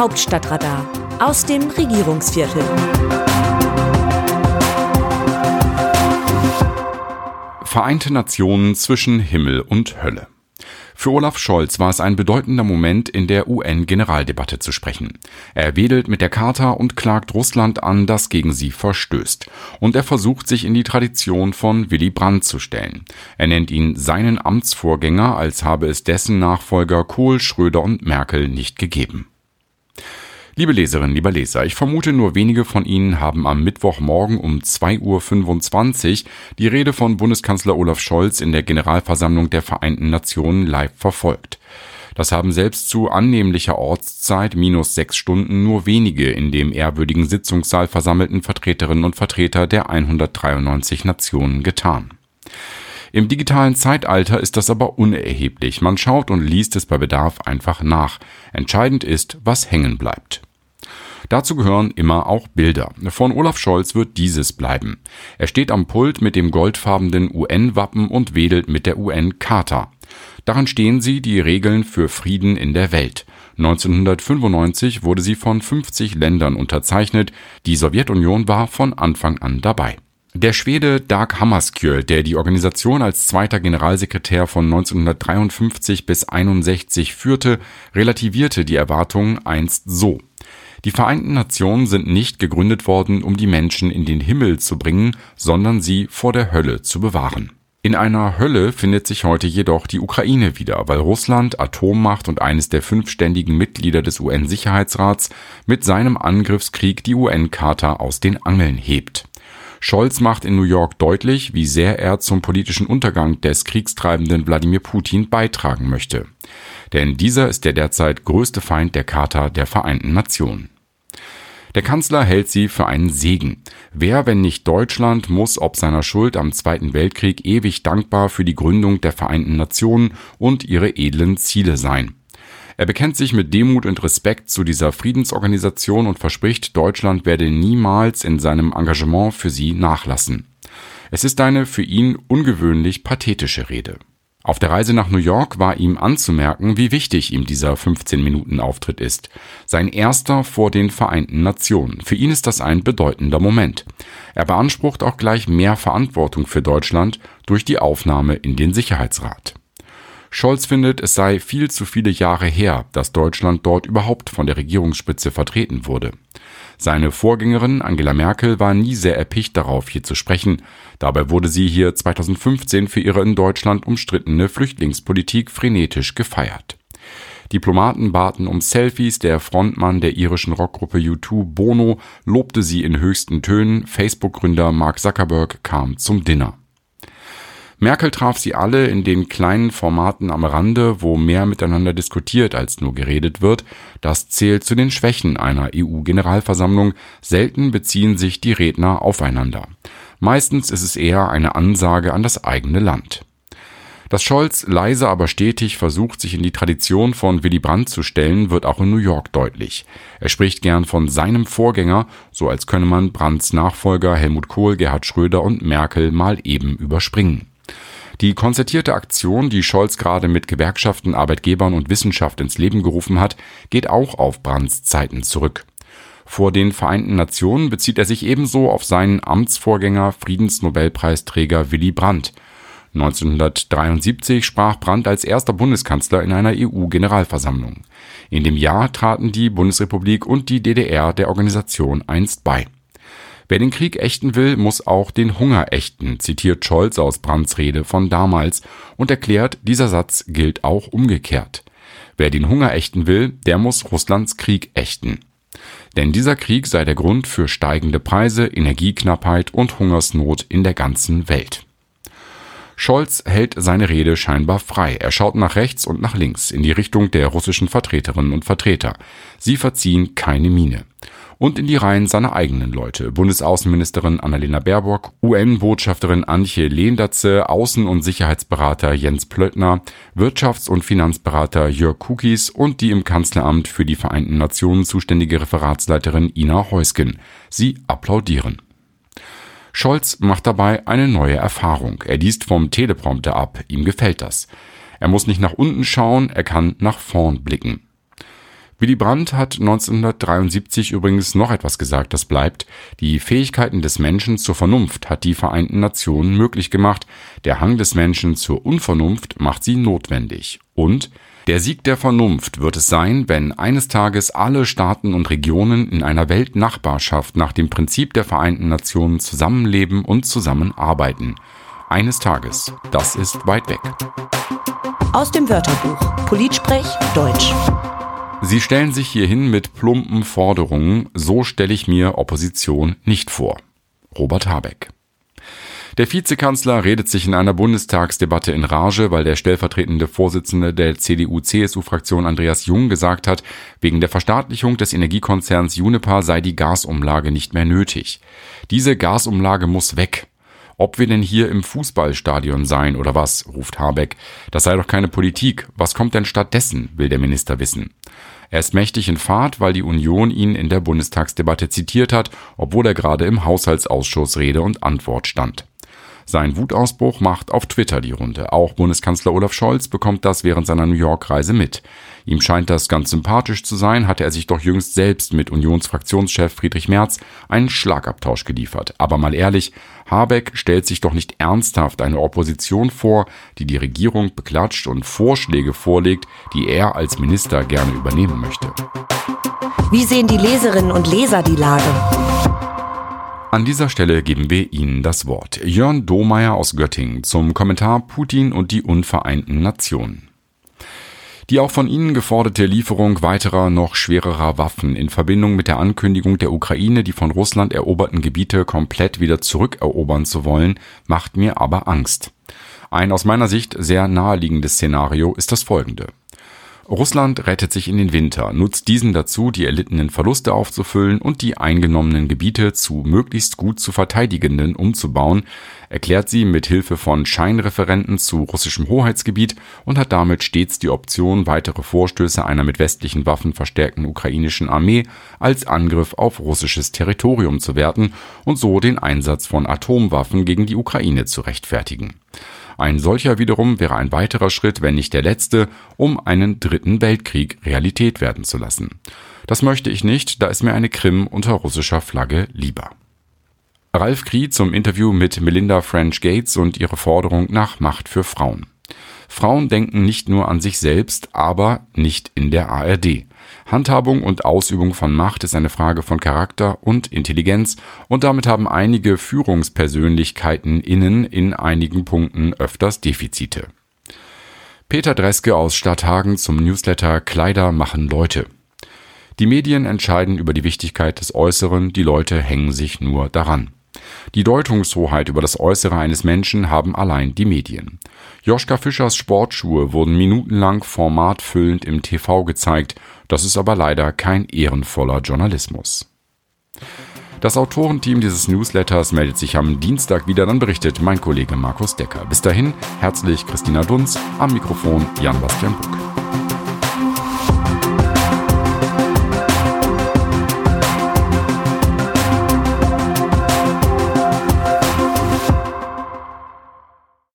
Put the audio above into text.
Hauptstadtradar aus dem Regierungsviertel. Vereinte Nationen zwischen Himmel und Hölle. Für Olaf Scholz war es ein bedeutender Moment, in der UN-Generaldebatte zu sprechen. Er wedelt mit der Charta und klagt Russland an, das gegen sie verstößt. Und er versucht sich in die Tradition von Willy Brandt zu stellen. Er nennt ihn seinen Amtsvorgänger, als habe es dessen Nachfolger Kohl, Schröder und Merkel nicht gegeben. Liebe Leserinnen, lieber Leser, ich vermute, nur wenige von Ihnen haben am Mittwochmorgen um 2.25 Uhr die Rede von Bundeskanzler Olaf Scholz in der Generalversammlung der Vereinten Nationen live verfolgt. Das haben selbst zu annehmlicher Ortszeit minus sechs Stunden nur wenige in dem ehrwürdigen Sitzungssaal versammelten Vertreterinnen und Vertreter der 193 Nationen getan. Im digitalen Zeitalter ist das aber unerheblich. Man schaut und liest es bei Bedarf einfach nach. Entscheidend ist, was hängen bleibt. Dazu gehören immer auch Bilder. Von Olaf Scholz wird dieses bleiben. Er steht am Pult mit dem goldfarbenen UN-Wappen und wedelt mit der UN-Charta. Daran stehen sie die Regeln für Frieden in der Welt. 1995 wurde sie von 50 Ländern unterzeichnet. Die Sowjetunion war von Anfang an dabei. Der Schwede Dag Hammarskjöld, der die Organisation als zweiter Generalsekretär von 1953 bis 61 führte, relativierte die Erwartungen einst so die Vereinten Nationen sind nicht gegründet worden, um die Menschen in den Himmel zu bringen, sondern sie vor der Hölle zu bewahren. In einer Hölle findet sich heute jedoch die Ukraine wieder, weil Russland, Atommacht und eines der fünf ständigen Mitglieder des UN-Sicherheitsrats, mit seinem Angriffskrieg die UN-Charta aus den Angeln hebt. Scholz macht in New York deutlich, wie sehr er zum politischen Untergang des kriegstreibenden Wladimir Putin beitragen möchte. Denn dieser ist der derzeit größte Feind der Charta der Vereinten Nationen. Der Kanzler hält sie für einen Segen. Wer, wenn nicht Deutschland, muss ob seiner Schuld am Zweiten Weltkrieg ewig dankbar für die Gründung der Vereinten Nationen und ihre edlen Ziele sein. Er bekennt sich mit Demut und Respekt zu dieser Friedensorganisation und verspricht, Deutschland werde niemals in seinem Engagement für sie nachlassen. Es ist eine für ihn ungewöhnlich pathetische Rede. Auf der Reise nach New York war ihm anzumerken, wie wichtig ihm dieser 15-Minuten-Auftritt ist. Sein erster vor den Vereinten Nationen. Für ihn ist das ein bedeutender Moment. Er beansprucht auch gleich mehr Verantwortung für Deutschland durch die Aufnahme in den Sicherheitsrat. Scholz findet, es sei viel zu viele Jahre her, dass Deutschland dort überhaupt von der Regierungsspitze vertreten wurde. Seine Vorgängerin Angela Merkel war nie sehr erpicht darauf, hier zu sprechen. Dabei wurde sie hier 2015 für ihre in Deutschland umstrittene Flüchtlingspolitik frenetisch gefeiert. Diplomaten baten um Selfies, der Frontmann der irischen Rockgruppe U2 Bono lobte sie in höchsten Tönen, Facebook-Gründer Mark Zuckerberg kam zum Dinner. Merkel traf sie alle in den kleinen Formaten am Rande, wo mehr miteinander diskutiert als nur geredet wird. Das zählt zu den Schwächen einer EU-Generalversammlung. Selten beziehen sich die Redner aufeinander. Meistens ist es eher eine Ansage an das eigene Land. Dass Scholz leise aber stetig versucht, sich in die Tradition von Willy Brandt zu stellen, wird auch in New York deutlich. Er spricht gern von seinem Vorgänger, so als könne man Brandts Nachfolger Helmut Kohl, Gerhard Schröder und Merkel mal eben überspringen. Die konzertierte Aktion, die Scholz gerade mit Gewerkschaften, Arbeitgebern und Wissenschaft ins Leben gerufen hat, geht auch auf Brandts Zeiten zurück. Vor den Vereinten Nationen bezieht er sich ebenso auf seinen Amtsvorgänger Friedensnobelpreisträger Willy Brandt. 1973 sprach Brandt als erster Bundeskanzler in einer EU-Generalversammlung. In dem Jahr traten die Bundesrepublik und die DDR der Organisation einst bei Wer den Krieg ächten will, muss auch den Hunger ächten, zitiert Scholz aus Brandts Rede von damals und erklärt, dieser Satz gilt auch umgekehrt. Wer den Hunger ächten will, der muss Russlands Krieg ächten. Denn dieser Krieg sei der Grund für steigende Preise, Energieknappheit und Hungersnot in der ganzen Welt. Scholz hält seine Rede scheinbar frei. Er schaut nach rechts und nach links in die Richtung der russischen Vertreterinnen und Vertreter. Sie verziehen keine Miene und in die Reihen seiner eigenen Leute. Bundesaußenministerin Annalena Baerbock, UN-Botschafterin Antje Lehndatze, Außen- und Sicherheitsberater Jens Plöttner, Wirtschafts- und Finanzberater Jörg Kukis und die im Kanzleramt für die Vereinten Nationen zuständige Referatsleiterin Ina Heusgen. Sie applaudieren. Scholz macht dabei eine neue Erfahrung. Er liest vom Teleprompter ab. Ihm gefällt das. Er muss nicht nach unten schauen, er kann nach vorn blicken. Willy Brandt hat 1973 übrigens noch etwas gesagt, das bleibt. Die Fähigkeiten des Menschen zur Vernunft hat die Vereinten Nationen möglich gemacht. Der Hang des Menschen zur Unvernunft macht sie notwendig. Und der Sieg der Vernunft wird es sein, wenn eines Tages alle Staaten und Regionen in einer Weltnachbarschaft nach dem Prinzip der Vereinten Nationen zusammenleben und zusammenarbeiten. Eines Tages. Das ist weit weg. Aus dem Wörterbuch Politsprech Deutsch. Sie stellen sich hierhin mit plumpen Forderungen, so stelle ich mir Opposition nicht vor. Robert Habeck. Der Vizekanzler redet sich in einer Bundestagsdebatte in Rage, weil der stellvertretende Vorsitzende der CDU-CSU-Fraktion Andreas Jung gesagt hat, wegen der Verstaatlichung des Energiekonzerns Juniper sei die Gasumlage nicht mehr nötig. Diese Gasumlage muss weg. Ob wir denn hier im Fußballstadion seien oder was, ruft Habeck. Das sei doch keine Politik. Was kommt denn stattdessen, will der Minister wissen. Er ist mächtig in Fahrt, weil die Union ihn in der Bundestagsdebatte zitiert hat, obwohl er gerade im Haushaltsausschuss Rede und Antwort stand. Sein Wutausbruch macht auf Twitter die Runde. Auch Bundeskanzler Olaf Scholz bekommt das während seiner New York-Reise mit. Ihm scheint das ganz sympathisch zu sein, hatte er sich doch jüngst selbst mit Unionsfraktionschef Friedrich Merz einen Schlagabtausch geliefert. Aber mal ehrlich, Habeck stellt sich doch nicht ernsthaft eine Opposition vor, die die Regierung beklatscht und Vorschläge vorlegt, die er als Minister gerne übernehmen möchte. Wie sehen die Leserinnen und Leser die Lage? An dieser Stelle geben wir Ihnen das Wort. Jörn Domeyer aus Göttingen zum Kommentar Putin und die unvereinten Nationen. Die auch von Ihnen geforderte Lieferung weiterer, noch schwererer Waffen in Verbindung mit der Ankündigung der Ukraine, die von Russland eroberten Gebiete komplett wieder zurückerobern zu wollen, macht mir aber Angst. Ein aus meiner Sicht sehr naheliegendes Szenario ist das folgende. Russland rettet sich in den Winter, nutzt diesen dazu, die erlittenen Verluste aufzufüllen und die eingenommenen Gebiete zu möglichst gut zu verteidigenden umzubauen, erklärt sie mit Hilfe von Scheinreferenten zu russischem Hoheitsgebiet und hat damit stets die Option, weitere Vorstöße einer mit westlichen Waffen verstärkten ukrainischen Armee als Angriff auf russisches Territorium zu werten und so den Einsatz von Atomwaffen gegen die Ukraine zu rechtfertigen. Ein solcher wiederum wäre ein weiterer Schritt, wenn nicht der letzte, um einen dritten Weltkrieg Realität werden zu lassen. Das möchte ich nicht, da ist mir eine Krim unter russischer Flagge lieber. Ralf Krie zum Interview mit Melinda French Gates und ihre Forderung nach Macht für Frauen. Frauen denken nicht nur an sich selbst, aber nicht in der ARD. Handhabung und Ausübung von Macht ist eine Frage von Charakter und Intelligenz und damit haben einige Führungspersönlichkeiten innen in einigen Punkten öfters Defizite. Peter Dreske aus Stadthagen zum Newsletter Kleider machen Leute. Die Medien entscheiden über die Wichtigkeit des Äußeren, die Leute hängen sich nur daran. Die Deutungshoheit über das Äußere eines Menschen haben allein die Medien. Joschka Fischers Sportschuhe wurden minutenlang formatfüllend im TV gezeigt, das ist aber leider kein ehrenvoller Journalismus. Das Autorenteam dieses Newsletters meldet sich am Dienstag wieder, dann berichtet mein Kollege Markus Decker. Bis dahin, herzlich Christina Dunz, am Mikrofon Jan-Bastian Buck.